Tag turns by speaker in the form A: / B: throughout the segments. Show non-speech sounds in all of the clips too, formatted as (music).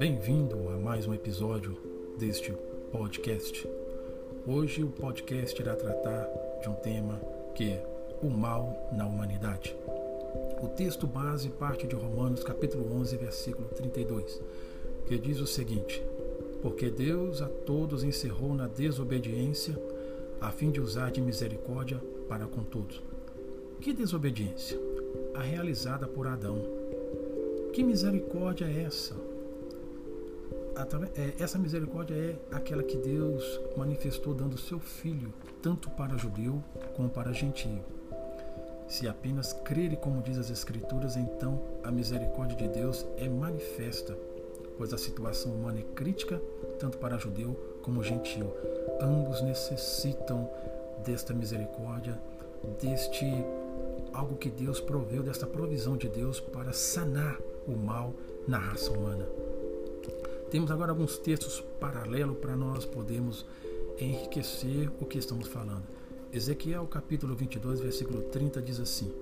A: Bem-vindo a mais um episódio deste podcast. Hoje o podcast irá tratar de um tema que é o mal na humanidade. O texto base parte de Romanos capítulo 11, versículo 32, que diz o seguinte: Porque Deus a todos encerrou na desobediência, a fim de usar de misericórdia para com todos. Que desobediência? A realizada por Adão. Que misericórdia é essa? É, essa misericórdia é aquela que Deus manifestou dando seu filho, tanto para judeu como para gentio. Se apenas crere como diz as Escrituras, então a misericórdia de Deus é manifesta, pois a situação humana é crítica, tanto para judeu como gentio. Ambos necessitam desta misericórdia, deste algo que Deus proveu, desta provisão de Deus para sanar o mal na raça humana. Temos agora alguns textos paralelos para nós podermos enriquecer o que estamos falando. Ezequiel capítulo 22, versículo 30 diz assim: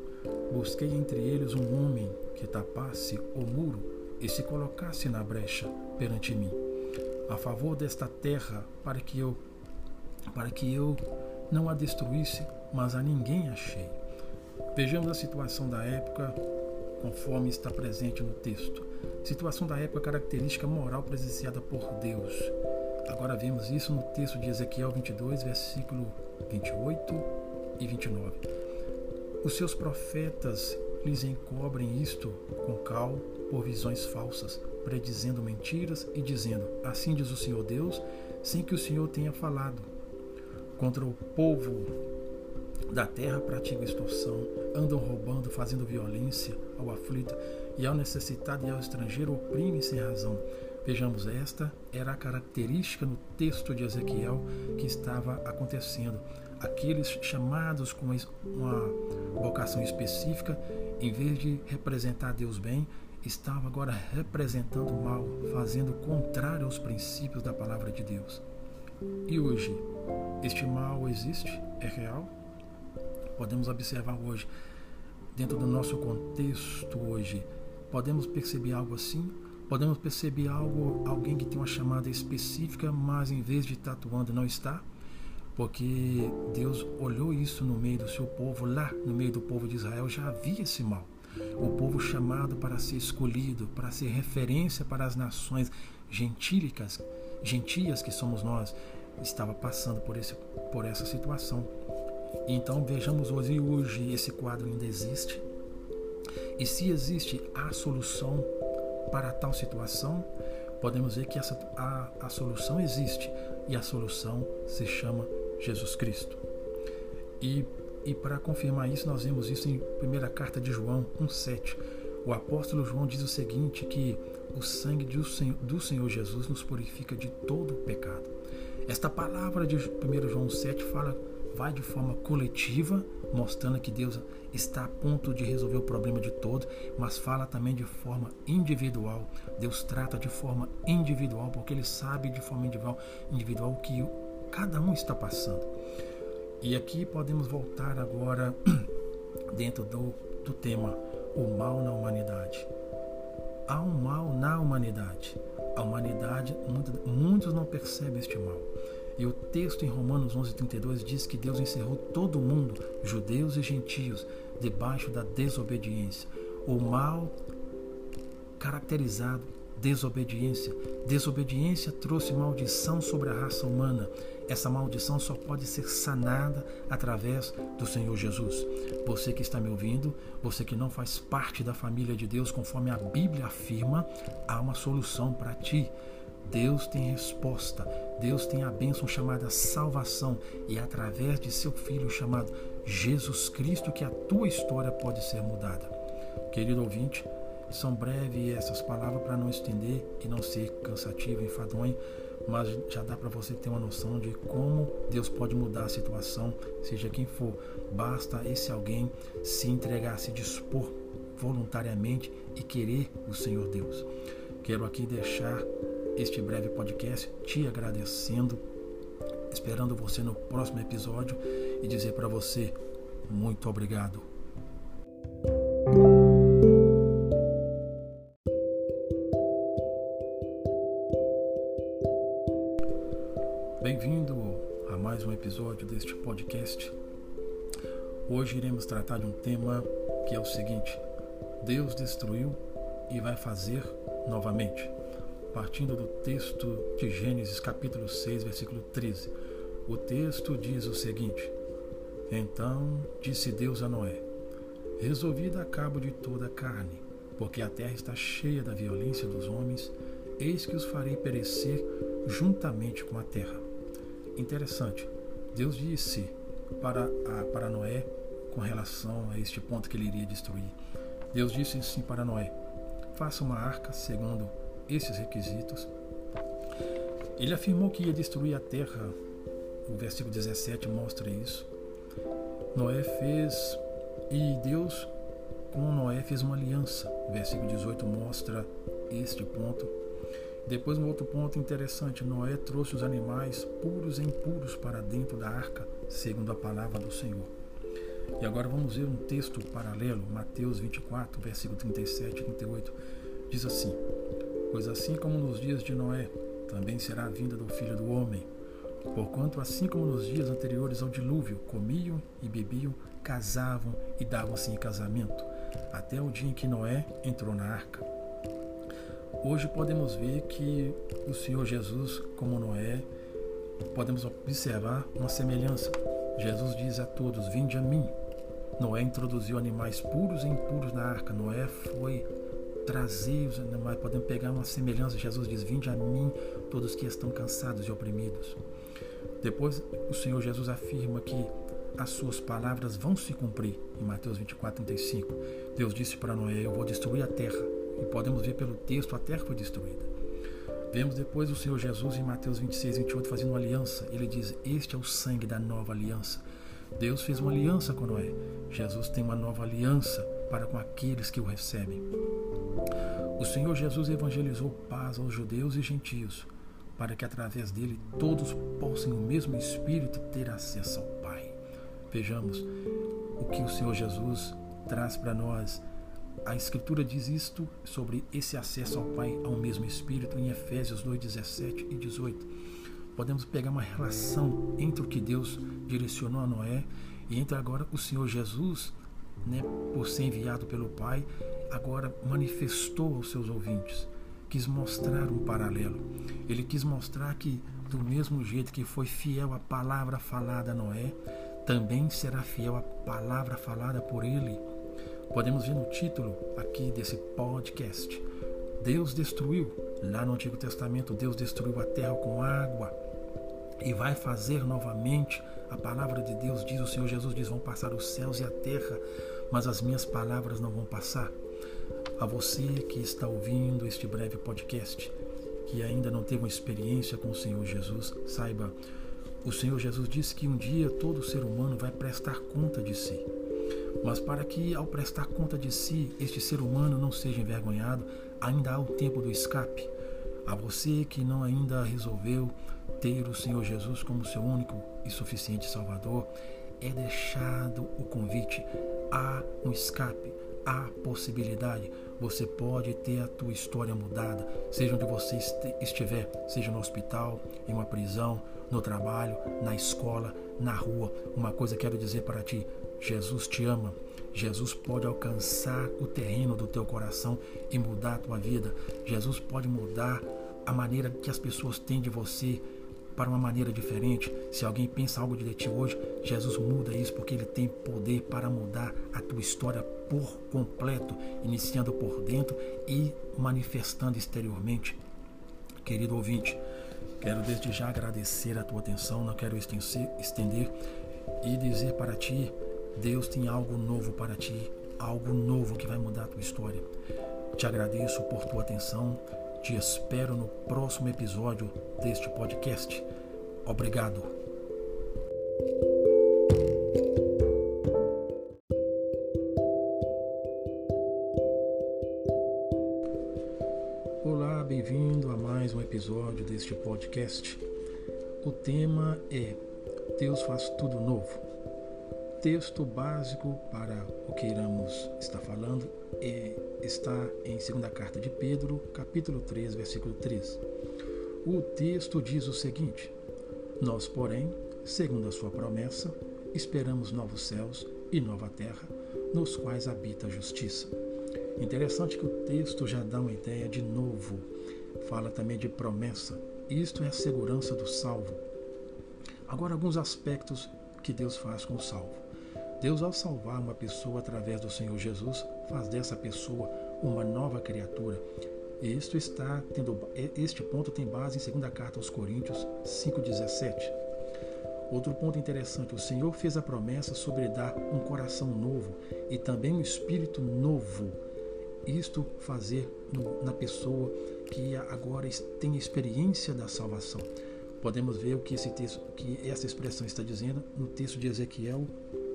A: Busquei entre eles um homem que tapasse o muro e se colocasse na brecha perante mim, a favor desta terra, para que eu para que eu não a destruísse, mas a ninguém achei. Vejamos a situação da época conforme está presente no texto. Situação da época característica moral presenciada por Deus. Agora vemos isso no texto de Ezequiel 22, versículo 28 e 29. Os seus profetas lhes encobrem isto com cal por visões falsas, predizendo mentiras e dizendo: Assim diz o Senhor Deus, sem que o Senhor tenha falado. Contra o povo da terra praticam extorsão, andam roubando, fazendo violência ao aflito e ao necessitado e ao estrangeiro oprimem sem razão. Vejamos, esta era a característica no texto de Ezequiel que estava acontecendo. Aqueles chamados com uma vocação específica, em vez de representar Deus bem, estavam agora representando o mal, fazendo contrário aos princípios da palavra de Deus. E hoje, este mal existe? É real? Podemos observar hoje, dentro do nosso contexto hoje, podemos perceber algo assim? Podemos perceber algo, alguém que tem uma chamada específica, mas em vez de estar atuando não está? Porque Deus olhou isso no meio do seu povo, lá no meio do povo de Israel já havia esse mal. O povo chamado para ser escolhido, para ser referência para as nações gentílicas, gentias que somos nós, estava passando por, esse, por essa situação. Então vejamos hoje, hoje esse quadro ainda existe. E se existe a solução para tal situação, podemos ver que essa, a, a solução existe e a solução se chama Jesus Cristo. E, e para confirmar isso, nós vemos isso em primeira carta de João 1,7. O apóstolo João diz o seguinte: que o sangue do Senhor, do Senhor Jesus nos purifica de todo o pecado. Esta palavra de 1 João 7 fala, vai de forma coletiva mostrando que Deus está a ponto de resolver o problema de todos, mas fala também de forma individual. Deus trata de forma individual, porque Ele sabe de forma individual, individual o que cada um está passando. E aqui podemos voltar agora (clears throat) dentro do, do tema o mal na humanidade. Há um mal na humanidade. A humanidade, muitos não percebem este mal. E o texto em Romanos 11:32 diz que Deus encerrou todo mundo, judeus e gentios, debaixo da desobediência. O mal caracterizado desobediência. Desobediência trouxe maldição sobre a raça humana. Essa maldição só pode ser sanada através do Senhor Jesus. Você que está me ouvindo, você que não faz parte da família de Deus, conforme a Bíblia afirma, há uma solução para ti. Deus tem resposta. Deus tem a bênção chamada salvação e é através de seu filho chamado Jesus Cristo que a tua história pode ser mudada. Querido ouvinte, são breves essas palavras para não estender e não ser cansativo, enfadonho, mas já dá para você ter uma noção de como Deus pode mudar a situação, seja quem for. Basta esse alguém se entregar, se dispor voluntariamente e querer o Senhor Deus. Quero aqui deixar este breve podcast, te agradecendo, esperando você no próximo episódio e dizer para você muito obrigado. Bem-vindo a mais um episódio deste podcast. Hoje iremos tratar de um tema que é o seguinte: Deus destruiu e vai fazer novamente. Partindo do texto de Gênesis, capítulo 6, versículo 13. O texto diz o seguinte: Então disse Deus a Noé: Resolvi dar cabo de toda a carne, porque a terra está cheia da violência dos homens, eis que os farei perecer juntamente com a terra. Interessante, Deus disse para, a, para Noé com relação a este ponto que ele iria destruir. Deus disse assim para Noé: faça uma arca segundo esses requisitos. Ele afirmou que ia destruir a terra. O versículo 17 mostra isso. Noé fez e Deus com Noé fez uma aliança. O versículo 18 mostra este ponto. Depois, um outro ponto interessante: Noé trouxe os animais puros e impuros para dentro da arca, segundo a palavra do Senhor. E agora vamos ver um texto paralelo, Mateus 24, versículo 37 e 38. Diz assim: Pois assim como nos dias de Noé, também será a vinda do filho do homem. Porquanto, assim como nos dias anteriores ao dilúvio, comiam e bebiam, casavam e davam-se em casamento, até o dia em que Noé entrou na arca. Hoje podemos ver que o Senhor Jesus, como Noé, podemos observar uma semelhança. Jesus diz a todos: Vinde a mim. Noé introduziu animais puros e impuros na arca. Noé foi trazer animais. Podemos pegar uma semelhança. Jesus diz: Vinde a mim, todos que estão cansados e oprimidos. Depois, o Senhor Jesus afirma que as suas palavras vão se cumprir. Em Mateus 24, 35, Deus disse para Noé: Eu vou destruir a terra. E podemos ver pelo texto: a terra foi destruída. Vemos depois o Senhor Jesus em Mateus 26, 28 fazendo uma aliança. Ele diz: Este é o sangue da nova aliança. Deus fez uma aliança com Noé. Jesus tem uma nova aliança para com aqueles que o recebem. O Senhor Jesus evangelizou paz aos judeus e gentios, para que através dele todos possam, o mesmo Espírito, ter acesso ao Pai. Vejamos o que o Senhor Jesus traz para nós. A Escritura diz isto sobre esse acesso ao Pai, ao mesmo Espírito, em Efésios 2, 17 e 18. Podemos pegar uma relação entre o que Deus direcionou a Noé e entre agora o Senhor Jesus, né, por ser enviado pelo Pai, agora manifestou aos seus ouvintes. Quis mostrar um paralelo. Ele quis mostrar que, do mesmo jeito que foi fiel à palavra falada a Noé, também será fiel à palavra falada por ele. Podemos ver no título aqui desse podcast. Deus destruiu, lá no Antigo Testamento, Deus destruiu a terra com água e vai fazer novamente. A palavra de Deus diz, o Senhor Jesus diz: vão passar os céus e a terra, mas as minhas palavras não vão passar. A você que está ouvindo este breve podcast, que ainda não teve uma experiência com o Senhor Jesus, saiba o Senhor Jesus disse que um dia todo ser humano vai prestar conta de si. Mas para que, ao prestar conta de si, este ser humano não seja envergonhado, ainda há o tempo do escape. A você que não ainda resolveu ter o Senhor Jesus como seu único e suficiente Salvador, é deixado o convite. Há um escape, há possibilidade. Você pode ter a tua história mudada, seja onde você estiver, seja no hospital, em uma prisão, no trabalho, na escola, na rua. Uma coisa quero dizer para ti: Jesus te ama. Jesus pode alcançar o terreno do teu coração e mudar a tua vida. Jesus pode mudar a maneira que as pessoas têm de você para uma maneira diferente. Se alguém pensa algo de ti hoje, Jesus muda isso porque ele tem poder para mudar a tua história por completo, iniciando por dentro e manifestando exteriormente. Querido ouvinte, Quero desde já agradecer a tua atenção, não quero estender e dizer para ti: Deus tem algo novo para ti, algo novo que vai mudar a tua história. Te agradeço por tua atenção, te espero no próximo episódio deste podcast. Obrigado. Podcast. O tema é Deus faz tudo novo. Texto básico para o que iremos estar falando é, está em 2 Carta de Pedro, capítulo 3, versículo 3. O texto diz o seguinte: Nós, porém, segundo a sua promessa, esperamos novos céus e nova terra, nos quais habita a justiça. Interessante que o texto já dá uma ideia de novo. Fala também de promessa. Isto é a segurança do salvo. Agora, alguns aspectos que Deus faz com o salvo. Deus, ao salvar uma pessoa através do Senhor Jesus, faz dessa pessoa uma nova criatura. Isto está tendo, este ponto tem base em 2 carta aos Coríntios 5,17. Outro ponto interessante, o Senhor fez a promessa sobre dar um coração novo e também um espírito novo. Isto fazer no, na pessoa que agora tem experiência da salvação. Podemos ver o que esse texto, que essa expressão está dizendo no texto de Ezequiel,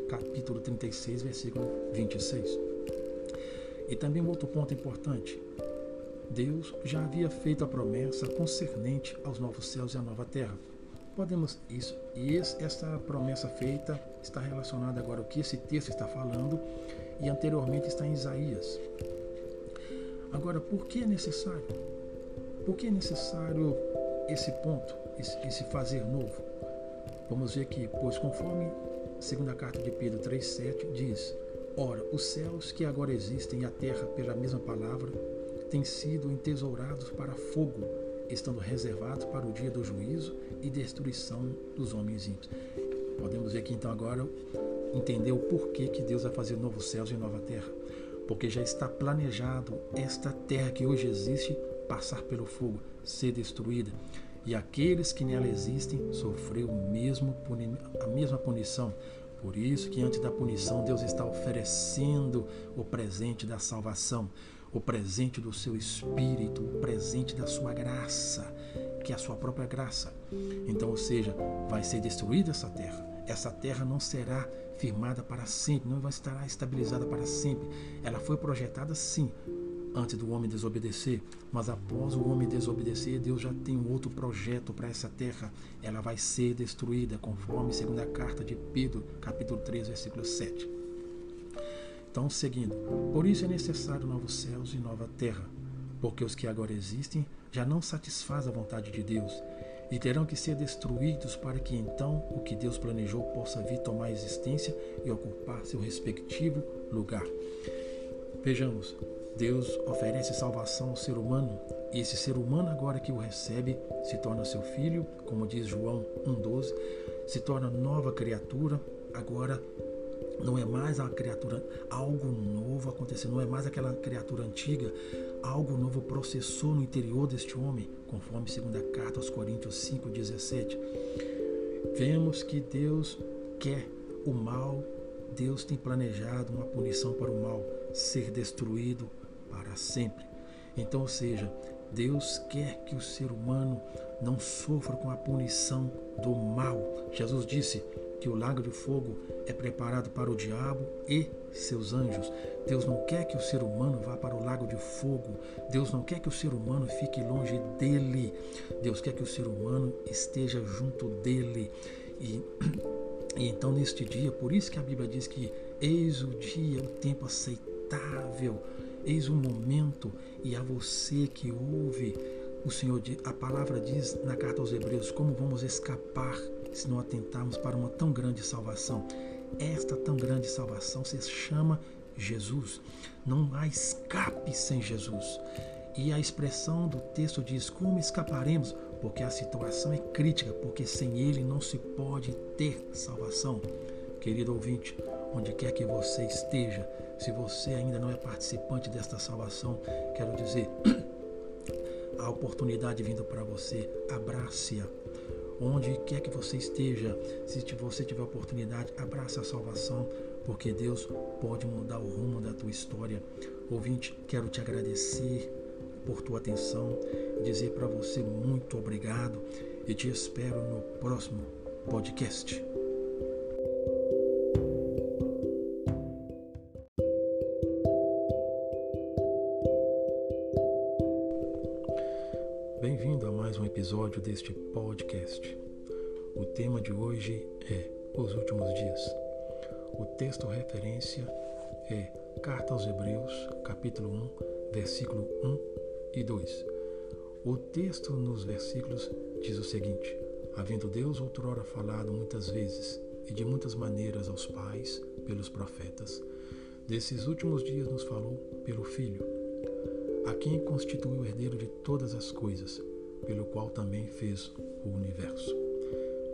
A: capítulo 36, versículo 26. E também um outro ponto importante. Deus já havia feito a promessa concernente aos novos céus e à nova terra. Podemos isso e essa promessa feita está relacionada agora ao que esse texto está falando e anteriormente está em Isaías. Agora, por que é necessário? Por que é necessário esse ponto, esse, esse fazer novo? Vamos ver que, pois conforme segunda carta de Pedro 3,7 diz, Ora, os céus que agora existem e a terra, pela mesma palavra, têm sido entesourados para fogo, estando reservados para o dia do juízo e destruição dos homens ímpios. Podemos ver aqui então agora entender o porquê que Deus vai fazer novos céus e nova terra. Porque já está planejado esta terra que hoje existe passar pelo fogo, ser destruída. E aqueles que nela existem sofreu mesmo a mesma punição. Por isso que antes da punição Deus está oferecendo o presente da salvação, o presente do seu espírito, o presente da sua graça, que é a sua própria graça. Então, ou seja, vai ser destruída essa terra. Essa terra não será firmada para sempre, não vai estar estabilizada para sempre. Ela foi projetada sim antes do homem desobedecer, mas após o homem desobedecer, Deus já tem um outro projeto para essa terra. Ela vai ser destruída, conforme segundo a carta de Pedro, capítulo 3, versículo 7. Então, seguindo, por isso é necessário novos céus e nova terra, porque os que agora existem já não satisfaz a vontade de Deus e terão que ser destruídos para que então o que Deus planejou possa vir tomar existência e ocupar seu respectivo lugar. Vejamos, Deus oferece salvação ao ser humano e esse ser humano agora que o recebe se torna seu filho, como diz João 1:12, se torna nova criatura, agora não é mais a criatura, algo novo aconteceu, não é mais aquela criatura antiga, algo novo processou no interior deste homem, conforme segunda carta aos Coríntios 5:17. Vemos que Deus quer o mal, Deus tem planejado uma punição para o mal ser destruído para sempre. Então, ou seja, Deus quer que o ser humano não sofra com a punição do mal. Jesus disse: que o lago de fogo é preparado para o diabo e seus anjos. Deus não quer que o ser humano vá para o lago de fogo. Deus não quer que o ser humano fique longe dele. Deus quer que o ser humano esteja junto dele. E, (clears throat) e então, neste dia, por isso que a Bíblia diz que eis o dia, o tempo aceitável, eis o momento, e a você que ouve o Senhor, a palavra diz na carta aos Hebreus, como vamos escapar se não atentarmos para uma tão grande salvação. Esta tão grande salvação se chama Jesus. Não há escape sem Jesus. E a expressão do texto diz: Como escaparemos? Porque a situação é crítica, porque sem Ele não se pode ter salvação. Querido ouvinte, onde quer que você esteja, se você ainda não é participante desta salvação, quero dizer, (clears throat) a oportunidade vindo para você, abrace-a onde quer que você esteja, se você tiver oportunidade, abraça a salvação, porque Deus pode mudar o rumo da tua história. Ouvinte, quero te agradecer por tua atenção, dizer para você muito obrigado e te espero no próximo podcast. Referência é Carta aos Hebreus, capítulo 1, versículo 1 e 2. O texto nos versículos diz o seguinte: Havendo Deus outrora falado muitas vezes e de muitas maneiras aos pais, pelos profetas. Desses últimos dias nos falou pelo Filho, a quem constituiu o herdeiro de todas as coisas, pelo qual também fez o universo.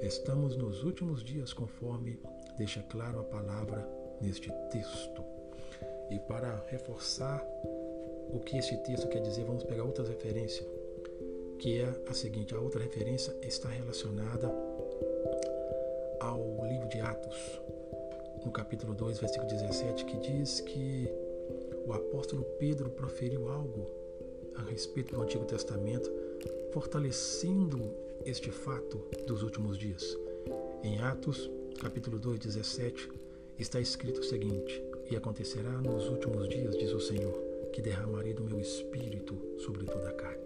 A: Estamos nos últimos dias, conforme deixa claro a palavra neste texto. E para reforçar o que este texto quer dizer, vamos pegar outra referência, que é a seguinte: a outra referência está relacionada ao livro de Atos, no capítulo 2, versículo 17, que diz que o apóstolo Pedro proferiu algo a respeito do Antigo Testamento, fortalecendo este fato dos últimos dias. Em Atos, capítulo 2, 17, está escrito o seguinte: E acontecerá nos últimos dias, diz o Senhor, que derramarei do meu espírito sobre toda a carne.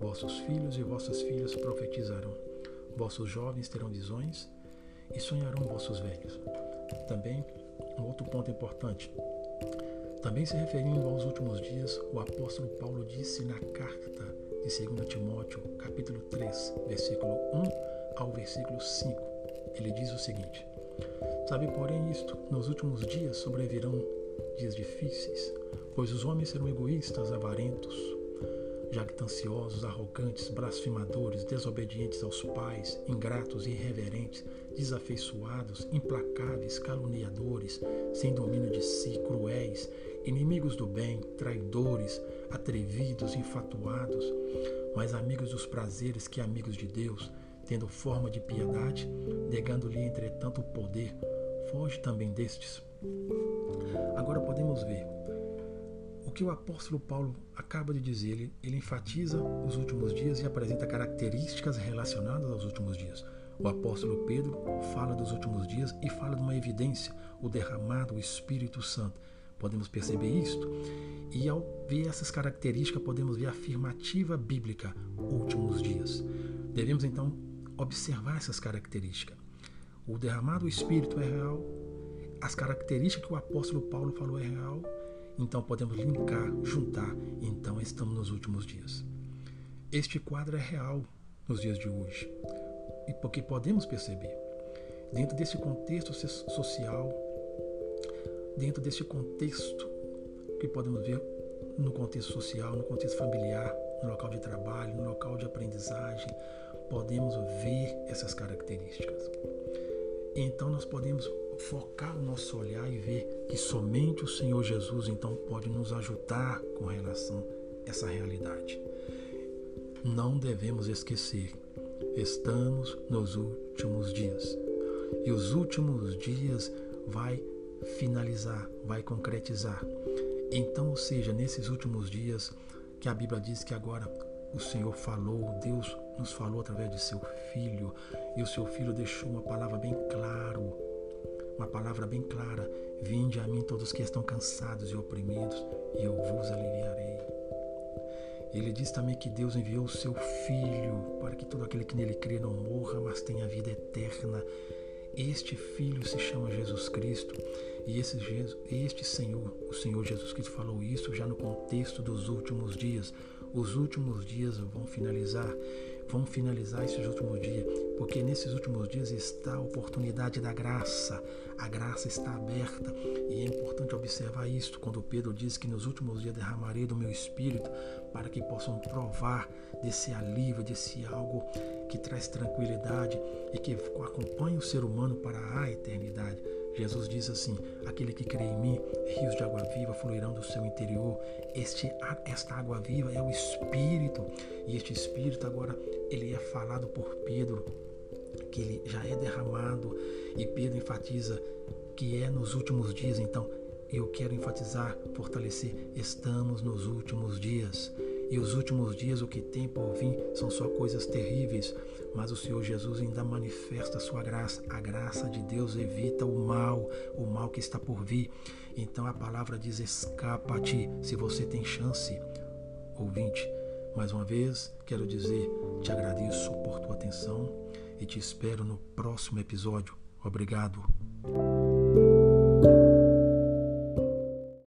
A: Vossos filhos e vossas filhas profetizarão, vossos jovens terão visões e sonharão vossos velhos. Também, um outro ponto importante. Também se referindo aos últimos dias, o apóstolo Paulo disse na carta de 2 Timóteo, capítulo 3, versículo 1 ao versículo 5. Ele diz o seguinte: Sabe, porém, isto, nos últimos dias sobrevirão dias difíceis, pois os homens serão egoístas, avarentos, jactanciosos, arrogantes, blasfemadores, desobedientes aos pais, ingratos irreverentes, desafeiçoados, implacáveis, caluniadores, sem domínio de si, cruéis, inimigos do bem, traidores, atrevidos, infatuados, mais amigos dos prazeres que amigos de Deus, tendo forma de piedade, negando-lhe entretanto o poder, foge também destes. Agora podemos ver o que o apóstolo Paulo acaba de dizer. Ele, ele enfatiza os últimos dias e apresenta características relacionadas aos últimos dias. O apóstolo Pedro fala dos últimos dias e fala de uma evidência, o derramado Espírito Santo. Podemos perceber isto? E ao ver essas características, podemos ver a afirmativa bíblica, últimos dias. Devemos então observar essas características. O derramado Espírito é real, as características que o apóstolo Paulo falou é real, então podemos linkar, juntar, então estamos nos últimos dias. Este quadro é real nos dias de hoje, e porque podemos perceber, dentro desse contexto social, dentro desse contexto que podemos ver no contexto social, no contexto familiar, no local de trabalho, no local de aprendizagem, podemos ver essas características. Então nós podemos focar o nosso olhar e ver que somente o Senhor Jesus então pode nos ajudar com relação a essa realidade. Não devemos esquecer, estamos nos últimos dias. E os últimos dias vai finalizar, vai concretizar. Então, ou seja, nesses últimos dias que a Bíblia diz que agora o Senhor falou, Deus nos falou através de seu filho, e o seu filho deixou uma palavra bem clara, uma palavra bem clara: Vinde a mim todos que estão cansados e oprimidos, e eu vos aliviarei. Ele diz também que Deus enviou o seu Filho para que todo aquele que nele crê não morra, mas tenha vida eterna. Este Filho se chama Jesus Cristo e esse, este Senhor, o Senhor Jesus Cristo falou isso já no contexto dos últimos dias. Os últimos dias vão finalizar, vão finalizar esses últimos dias, porque nesses últimos dias está a oportunidade da graça. A graça está aberta e é importante observar isso quando Pedro diz que nos últimos dias derramarei do meu espírito para que possam provar desse alívio, desse algo que traz tranquilidade e que acompanha o ser humano para a eternidade. Jesus diz assim: Aquele que crê em mim, rios de água viva fluirão do seu interior. Este, esta água viva é o Espírito, e este Espírito agora ele é falado por Pedro, que ele já é derramado, e Pedro enfatiza que é nos últimos dias. Então, eu quero enfatizar, fortalecer: estamos nos últimos dias. E os últimos dias, o que tem por vir, são só coisas terríveis. Mas o Senhor Jesus ainda manifesta a sua graça. A graça de Deus evita o mal, o mal que está por vir. Então a palavra diz: escapa-te, se você tem chance. Ouvinte, mais uma vez quero dizer: te agradeço por tua atenção e te espero no próximo episódio. Obrigado.